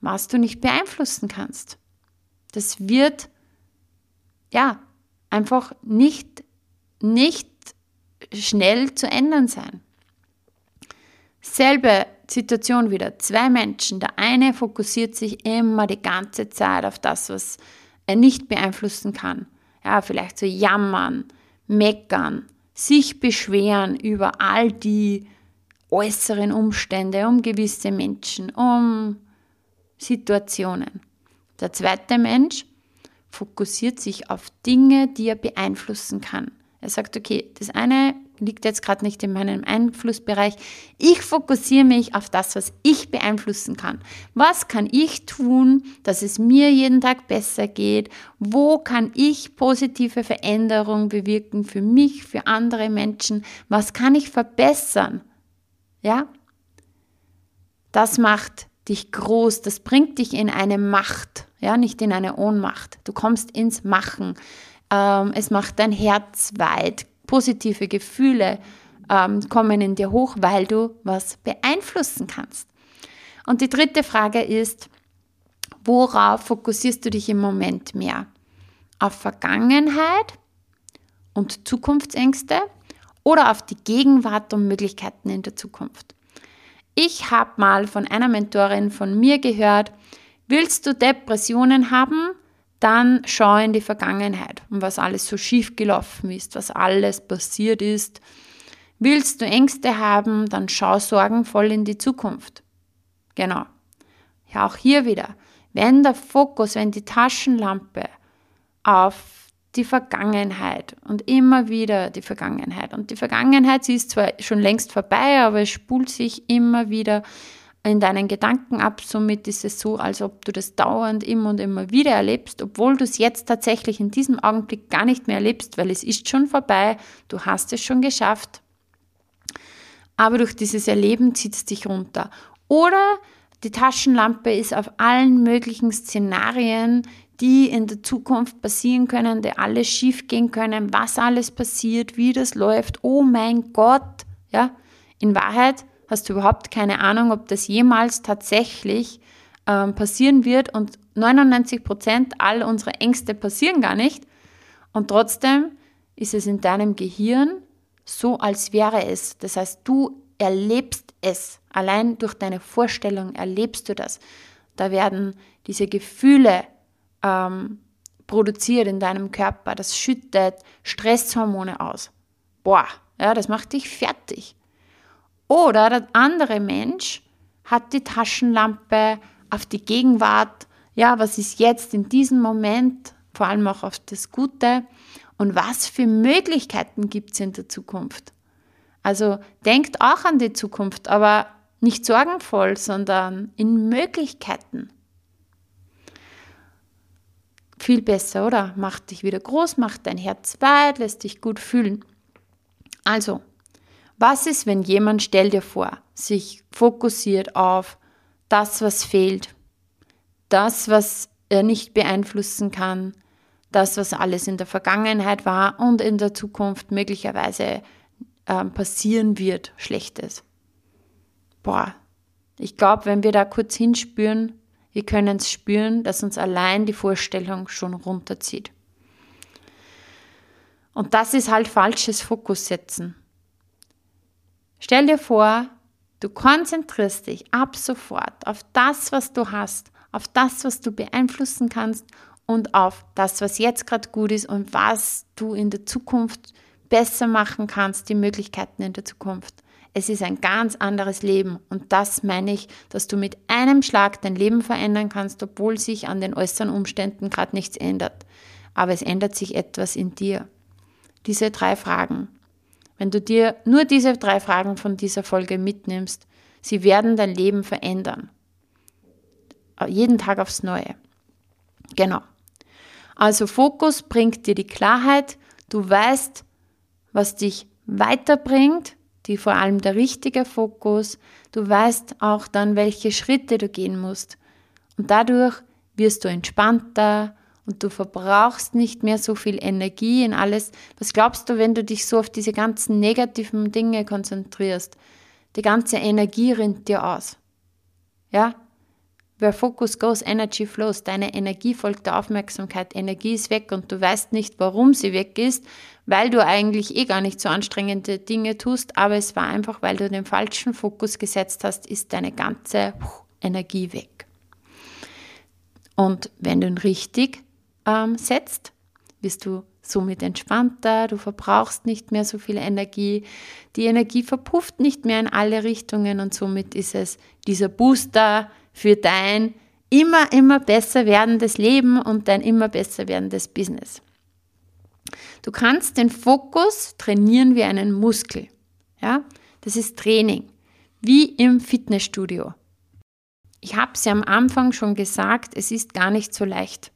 was du nicht beeinflussen kannst. Das wird ja einfach nicht, nicht schnell zu ändern sein. Selbe Situation wieder. Zwei Menschen. Der eine fokussiert sich immer die ganze Zeit auf das, was er nicht beeinflussen kann. Ja, vielleicht so jammern, meckern, sich beschweren über all die äußeren Umstände, um gewisse Menschen, um Situationen. Der zweite Mensch fokussiert sich auf Dinge, die er beeinflussen kann. Er sagt, okay, das eine liegt jetzt gerade nicht in meinem Einflussbereich. Ich fokussiere mich auf das, was ich beeinflussen kann. Was kann ich tun, dass es mir jeden Tag besser geht? Wo kann ich positive Veränderungen bewirken für mich, für andere Menschen? Was kann ich verbessern? Ja? Das macht dich groß, das bringt dich in eine Macht, ja, nicht in eine Ohnmacht. Du kommst ins Machen. Ähm, es macht dein Herz weit, positive Gefühle ähm, kommen in dir hoch, weil du was beeinflussen kannst. Und die dritte Frage ist, worauf fokussierst du dich im Moment mehr? Auf Vergangenheit und Zukunftsängste oder auf die Gegenwart und Möglichkeiten in der Zukunft? Ich habe mal von einer Mentorin von mir gehört, willst du Depressionen haben? Dann schau in die Vergangenheit und was alles so schief gelaufen ist, was alles passiert ist. Willst du Ängste haben, dann schau sorgenvoll in die Zukunft. Genau. Ja, auch hier wieder. Wenn der Fokus, wenn die Taschenlampe auf die Vergangenheit und immer wieder die Vergangenheit und die Vergangenheit, sie ist zwar schon längst vorbei, aber es spult sich immer wieder in deinen Gedanken ab. Somit ist es so, als ob du das dauernd immer und immer wieder erlebst, obwohl du es jetzt tatsächlich in diesem Augenblick gar nicht mehr erlebst, weil es ist schon vorbei, du hast es schon geschafft. Aber durch dieses Erleben zieht es dich runter. Oder die Taschenlampe ist auf allen möglichen Szenarien, die in der Zukunft passieren können, die alles schief gehen können, was alles passiert, wie das läuft. Oh mein Gott, ja. In Wahrheit hast du überhaupt keine Ahnung, ob das jemals tatsächlich ähm, passieren wird und 99 Prozent all unserer Ängste passieren gar nicht. Und trotzdem ist es in deinem Gehirn so, als wäre es. Das heißt, du erlebst es. Allein durch deine Vorstellung erlebst du das. Da werden diese Gefühle ähm, produziert in deinem Körper. Das schüttet Stresshormone aus. Boah, ja, das macht dich fertig. Oder der andere Mensch hat die Taschenlampe auf die Gegenwart, ja, was ist jetzt in diesem Moment, vor allem auch auf das Gute und was für Möglichkeiten gibt es in der Zukunft. Also denkt auch an die Zukunft, aber nicht sorgenvoll, sondern in Möglichkeiten. Viel besser, oder? Macht dich wieder groß, macht dein Herz weit, lässt dich gut fühlen. Also, was ist, wenn jemand, stell dir vor, sich fokussiert auf das, was fehlt, das, was er nicht beeinflussen kann, das, was alles in der Vergangenheit war und in der Zukunft möglicherweise äh, passieren wird, Schlechtes. Boah, ich glaube, wenn wir da kurz hinspüren, wir können es spüren, dass uns allein die Vorstellung schon runterzieht. Und das ist halt falsches Fokus setzen. Stell dir vor, du konzentrierst dich ab sofort auf das, was du hast, auf das, was du beeinflussen kannst und auf das, was jetzt gerade gut ist und was du in der Zukunft besser machen kannst, die Möglichkeiten in der Zukunft. Es ist ein ganz anderes Leben und das meine ich, dass du mit einem Schlag dein Leben verändern kannst, obwohl sich an den äußeren Umständen gerade nichts ändert. Aber es ändert sich etwas in dir. Diese drei Fragen. Wenn du dir nur diese drei Fragen von dieser Folge mitnimmst, sie werden dein Leben verändern. Jeden Tag aufs Neue. Genau. Also Fokus bringt dir die Klarheit, du weißt, was dich weiterbringt, die vor allem der richtige Fokus, du weißt auch dann, welche Schritte du gehen musst. Und dadurch wirst du entspannter und du verbrauchst nicht mehr so viel Energie in alles. Was glaubst du, wenn du dich so auf diese ganzen negativen Dinge konzentrierst? Die ganze Energie rinnt dir aus. Ja? Where focus goes, energy flows. Deine Energie folgt der Aufmerksamkeit. Energie ist weg und du weißt nicht, warum sie weg ist, weil du eigentlich eh gar nicht so anstrengende Dinge tust, aber es war einfach, weil du den falschen Fokus gesetzt hast, ist deine ganze Energie weg. Und wenn du ihn richtig ähm, setzt, bist du somit entspannter, du verbrauchst nicht mehr so viel Energie, die Energie verpufft nicht mehr in alle Richtungen und somit ist es dieser Booster, für dein immer, immer besser werdendes Leben und dein immer besser werdendes Business. Du kannst den Fokus trainieren wie einen Muskel. Ja, das ist Training, wie im Fitnessstudio. Ich habe es ja am Anfang schon gesagt, es ist gar nicht so leicht.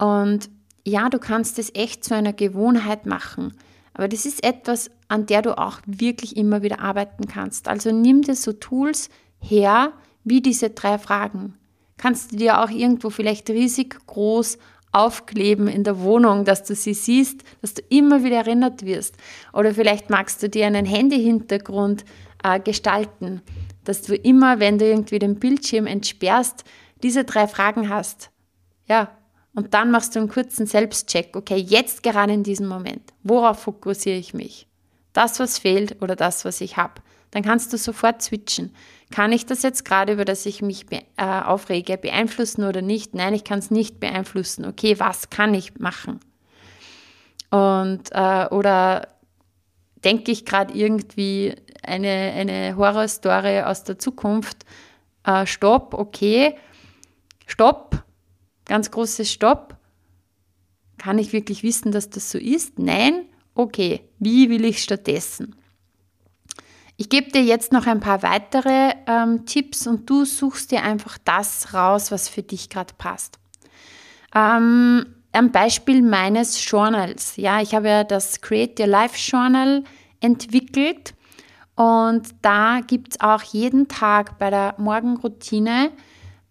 Und ja, du kannst es echt zu einer Gewohnheit machen. Aber das ist etwas, an der du auch wirklich immer wieder arbeiten kannst. Also nimm dir so Tools her, wie diese drei Fragen. Kannst du dir auch irgendwo vielleicht riesig groß aufkleben in der Wohnung, dass du sie siehst, dass du immer wieder erinnert wirst. Oder vielleicht magst du dir einen Handyhintergrund äh, gestalten, dass du immer, wenn du irgendwie den Bildschirm entsperrst, diese drei Fragen hast. Ja, und dann machst du einen kurzen Selbstcheck. Okay, jetzt gerade in diesem Moment, worauf fokussiere ich mich? Das, was fehlt oder das, was ich habe? Dann kannst du sofort switchen. Kann ich das jetzt gerade, über das ich mich be äh, aufrege, beeinflussen oder nicht? Nein, ich kann es nicht beeinflussen. Okay, was kann ich machen? Und äh, oder denke ich gerade irgendwie eine, eine Horrorstory aus der Zukunft? Äh, stopp, okay, stopp, ganz großes Stopp. Kann ich wirklich wissen, dass das so ist? Nein, okay, wie will ich stattdessen? Ich gebe dir jetzt noch ein paar weitere ähm, Tipps und du suchst dir einfach das raus, was für dich gerade passt. Ähm, ein Beispiel meines Journals. Ja, ich habe ja das Create Your Life Journal entwickelt und da gibt es auch jeden Tag bei der Morgenroutine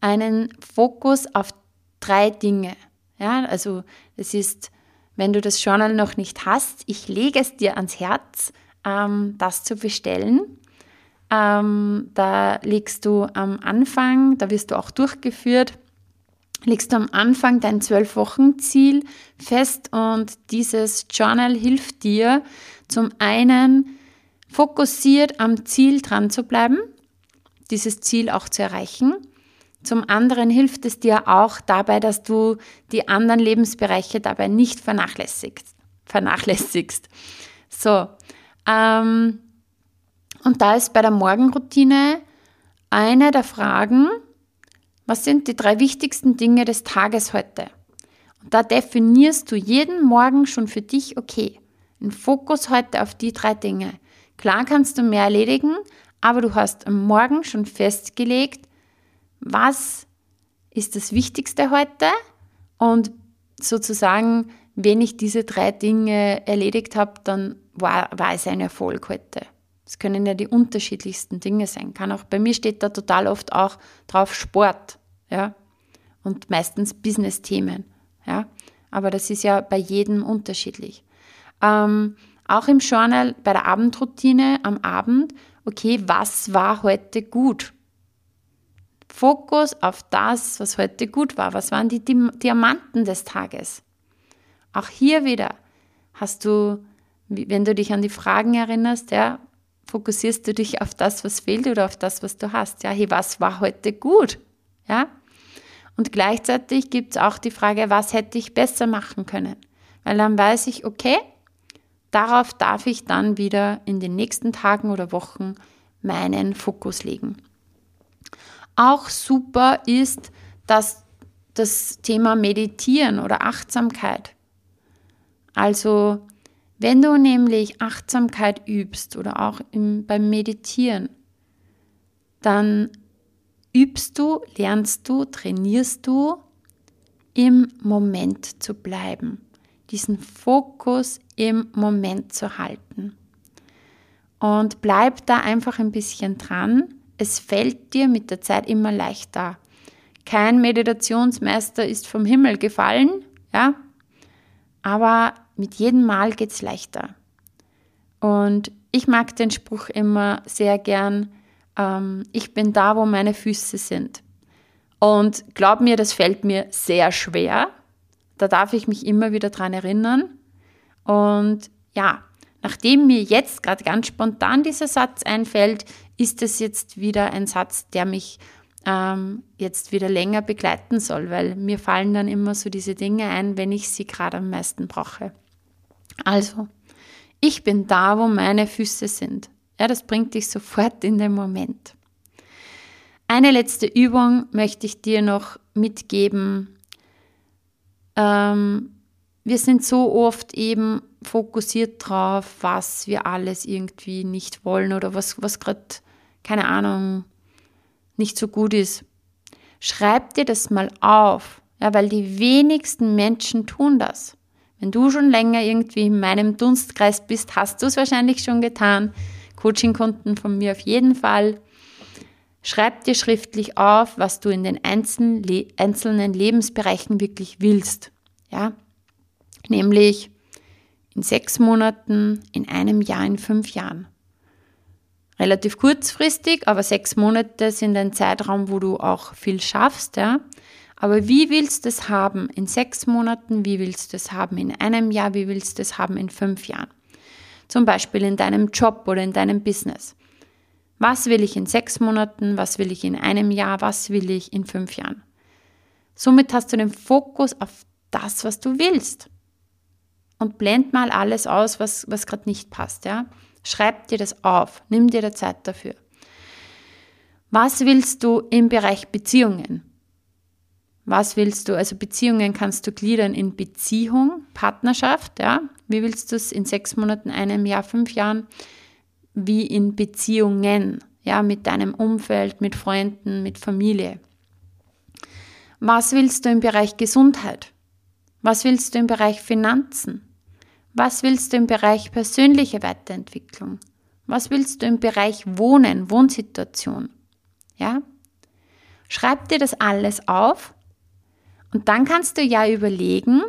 einen Fokus auf drei Dinge. Ja, also es ist, wenn du das Journal noch nicht hast, ich lege es dir ans Herz, ähm, das zu bestellen. Ähm, da legst du am Anfang, da wirst du auch durchgeführt, legst du am Anfang dein zwölf Wochen Ziel fest und dieses Journal hilft dir zum einen fokussiert am Ziel dran zu bleiben, dieses Ziel auch zu erreichen. Zum anderen hilft es dir auch dabei, dass du die anderen Lebensbereiche dabei nicht vernachlässigst. vernachlässigst. So, ähm, und da ist bei der Morgenroutine eine der Fragen, was sind die drei wichtigsten Dinge des Tages heute? Und da definierst du jeden Morgen schon für dich, okay, ein Fokus heute auf die drei Dinge. Klar kannst du mehr erledigen, aber du hast am Morgen schon festgelegt, was ist das Wichtigste heute und sozusagen, wenn ich diese drei Dinge erledigt habe, dann war, war es ein Erfolg heute. Es können ja die unterschiedlichsten Dinge sein. Kann auch, bei mir steht da total oft auch drauf Sport, ja, und meistens Business-Themen, ja. Aber das ist ja bei jedem unterschiedlich. Ähm, auch im Journal bei der Abendroutine am Abend, okay, was war heute gut? Fokus auf das, was heute gut war. Was waren die Diamanten des Tages? Auch hier wieder hast du, wenn du dich an die Fragen erinnerst, ja, fokussierst du dich auf das, was fehlt oder auf das, was du hast. Ja, hey, was war heute gut? Ja? Und gleichzeitig gibt es auch die Frage, was hätte ich besser machen können? Weil dann weiß ich, okay, darauf darf ich dann wieder in den nächsten Tagen oder Wochen meinen Fokus legen. Auch super ist dass das Thema Meditieren oder Achtsamkeit. Also wenn du nämlich Achtsamkeit übst oder auch im, beim Meditieren, dann übst du, lernst du, trainierst du, im Moment zu bleiben, diesen Fokus im Moment zu halten. Und bleib da einfach ein bisschen dran. Es fällt dir mit der Zeit immer leichter. Kein Meditationsmeister ist vom Himmel gefallen, ja, aber mit jedem Mal geht es leichter. Und ich mag den Spruch immer sehr gern, ähm, ich bin da, wo meine Füße sind. Und glaub mir, das fällt mir sehr schwer. Da darf ich mich immer wieder dran erinnern. Und ja, nachdem mir jetzt gerade ganz spontan dieser Satz einfällt, ist es jetzt wieder ein Satz, der mich ähm, jetzt wieder länger begleiten soll, weil mir fallen dann immer so diese Dinge ein, wenn ich sie gerade am meisten brauche. Also, ich bin da, wo meine Füße sind. Ja, das bringt dich sofort in den Moment. Eine letzte Übung möchte ich dir noch mitgeben. Ähm, wir sind so oft eben fokussiert drauf, was wir alles irgendwie nicht wollen oder was, was gerade, keine Ahnung, nicht so gut ist. Schreib dir das mal auf, ja, weil die wenigsten Menschen tun das. Wenn du schon länger irgendwie in meinem Dunstkreis bist, hast du es wahrscheinlich schon getan. Coaching-Kunden von mir auf jeden Fall. Schreib dir schriftlich auf, was du in den einzelnen Lebensbereichen wirklich willst. Ja? Nämlich in sechs Monaten, in einem Jahr, in fünf Jahren. Relativ kurzfristig, aber sechs Monate sind ein Zeitraum, wo du auch viel schaffst. Ja? Aber wie willst du es haben in sechs Monaten? Wie willst du es haben in einem Jahr? Wie willst du es haben in fünf Jahren? Zum Beispiel in deinem Job oder in deinem Business. Was will ich in sechs Monaten? Was will ich in einem Jahr? Was will ich in fünf Jahren? Somit hast du den Fokus auf das, was du willst. Und blend mal alles aus, was, was gerade nicht passt. Ja? Schreib dir das auf. Nimm dir die Zeit dafür. Was willst du im Bereich Beziehungen? Was willst du? Also Beziehungen kannst du gliedern in Beziehung, Partnerschaft, ja. Wie willst du es in sechs Monaten, einem Jahr, fünf Jahren? Wie in Beziehungen, ja, mit deinem Umfeld, mit Freunden, mit Familie. Was willst du im Bereich Gesundheit? Was willst du im Bereich Finanzen? Was willst du im Bereich persönliche Weiterentwicklung? Was willst du im Bereich Wohnen, Wohnsituation? Ja? Schreib dir das alles auf und dann kannst du ja überlegen,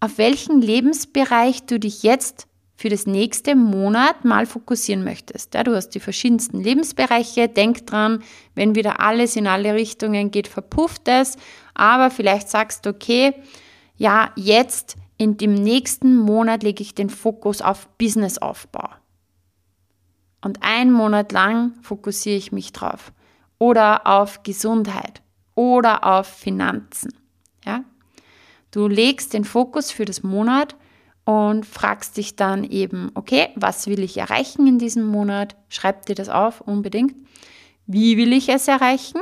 auf welchen Lebensbereich du dich jetzt für das nächste Monat mal fokussieren möchtest. Ja, du hast die verschiedensten Lebensbereiche. Denk dran, wenn wieder alles in alle Richtungen geht, verpufft es. Aber vielleicht sagst du, okay, ja, jetzt in dem nächsten Monat lege ich den Fokus auf Businessaufbau. Und einen Monat lang fokussiere ich mich drauf. Oder auf Gesundheit oder auf Finanzen. Ja? Du legst den Fokus für das Monat und fragst dich dann eben, okay, was will ich erreichen in diesem Monat? Schreib dir das auf unbedingt. Wie will ich es erreichen?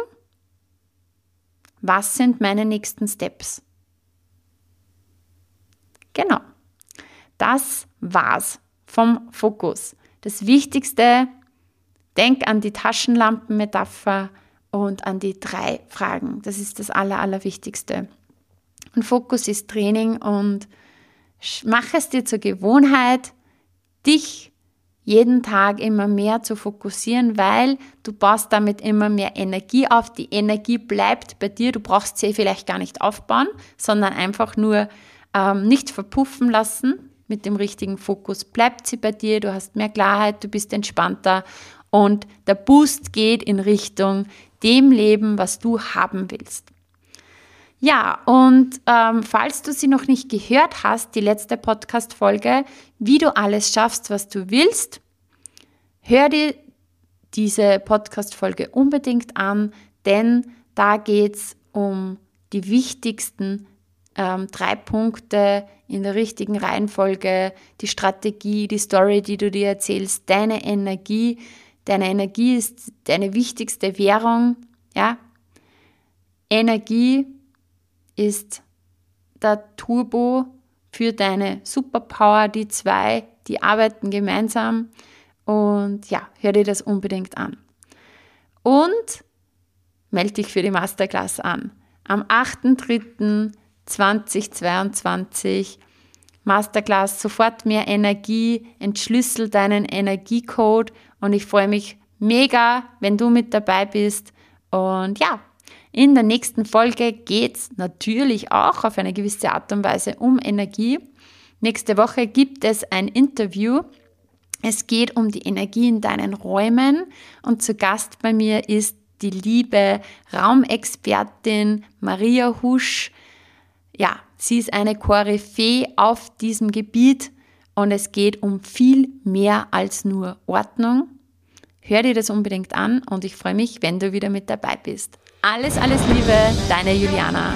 Was sind meine nächsten Steps? Genau. Das war's vom Fokus. Das Wichtigste Denk an die Taschenlampenmetapher und an die drei Fragen. Das ist das Aller, Allerwichtigste. Und Fokus ist Training und mach es dir zur Gewohnheit, dich jeden Tag immer mehr zu fokussieren, weil du baust damit immer mehr Energie auf. Die Energie bleibt bei dir. Du brauchst sie vielleicht gar nicht aufbauen, sondern einfach nur ähm, nicht verpuffen lassen. Mit dem richtigen Fokus bleibt sie bei dir. Du hast mehr Klarheit, du bist entspannter und der Boost geht in Richtung dem Leben, was du haben willst. Ja, und ähm, falls du sie noch nicht gehört hast, die letzte Podcast-Folge, wie du alles schaffst, was du willst, hör dir diese Podcast-Folge unbedingt an, denn da geht es um die wichtigsten ähm, drei Punkte in der richtigen Reihenfolge, die Strategie, die Story, die du dir erzählst, deine Energie. Deine Energie ist deine wichtigste Währung. Ja? Energie ist der Turbo für deine Superpower, die zwei, die arbeiten gemeinsam. Und ja, hör dir das unbedingt an. Und melde dich für die Masterclass an. Am 8.3.2022 Masterclass, sofort mehr Energie, entschlüssel deinen Energiecode und ich freue mich mega, wenn du mit dabei bist. Und ja, in der nächsten Folge geht es natürlich auch auf eine gewisse Art und Weise um Energie. Nächste Woche gibt es ein Interview. Es geht um die Energie in deinen Räumen und zu Gast bei mir ist die liebe Raumexpertin Maria Husch. Ja, sie ist eine Koryphäe auf diesem Gebiet und es geht um viel mehr als nur Ordnung. Hör dir das unbedingt an und ich freue mich, wenn du wieder mit dabei bist. Alles, alles Liebe, deine Juliana.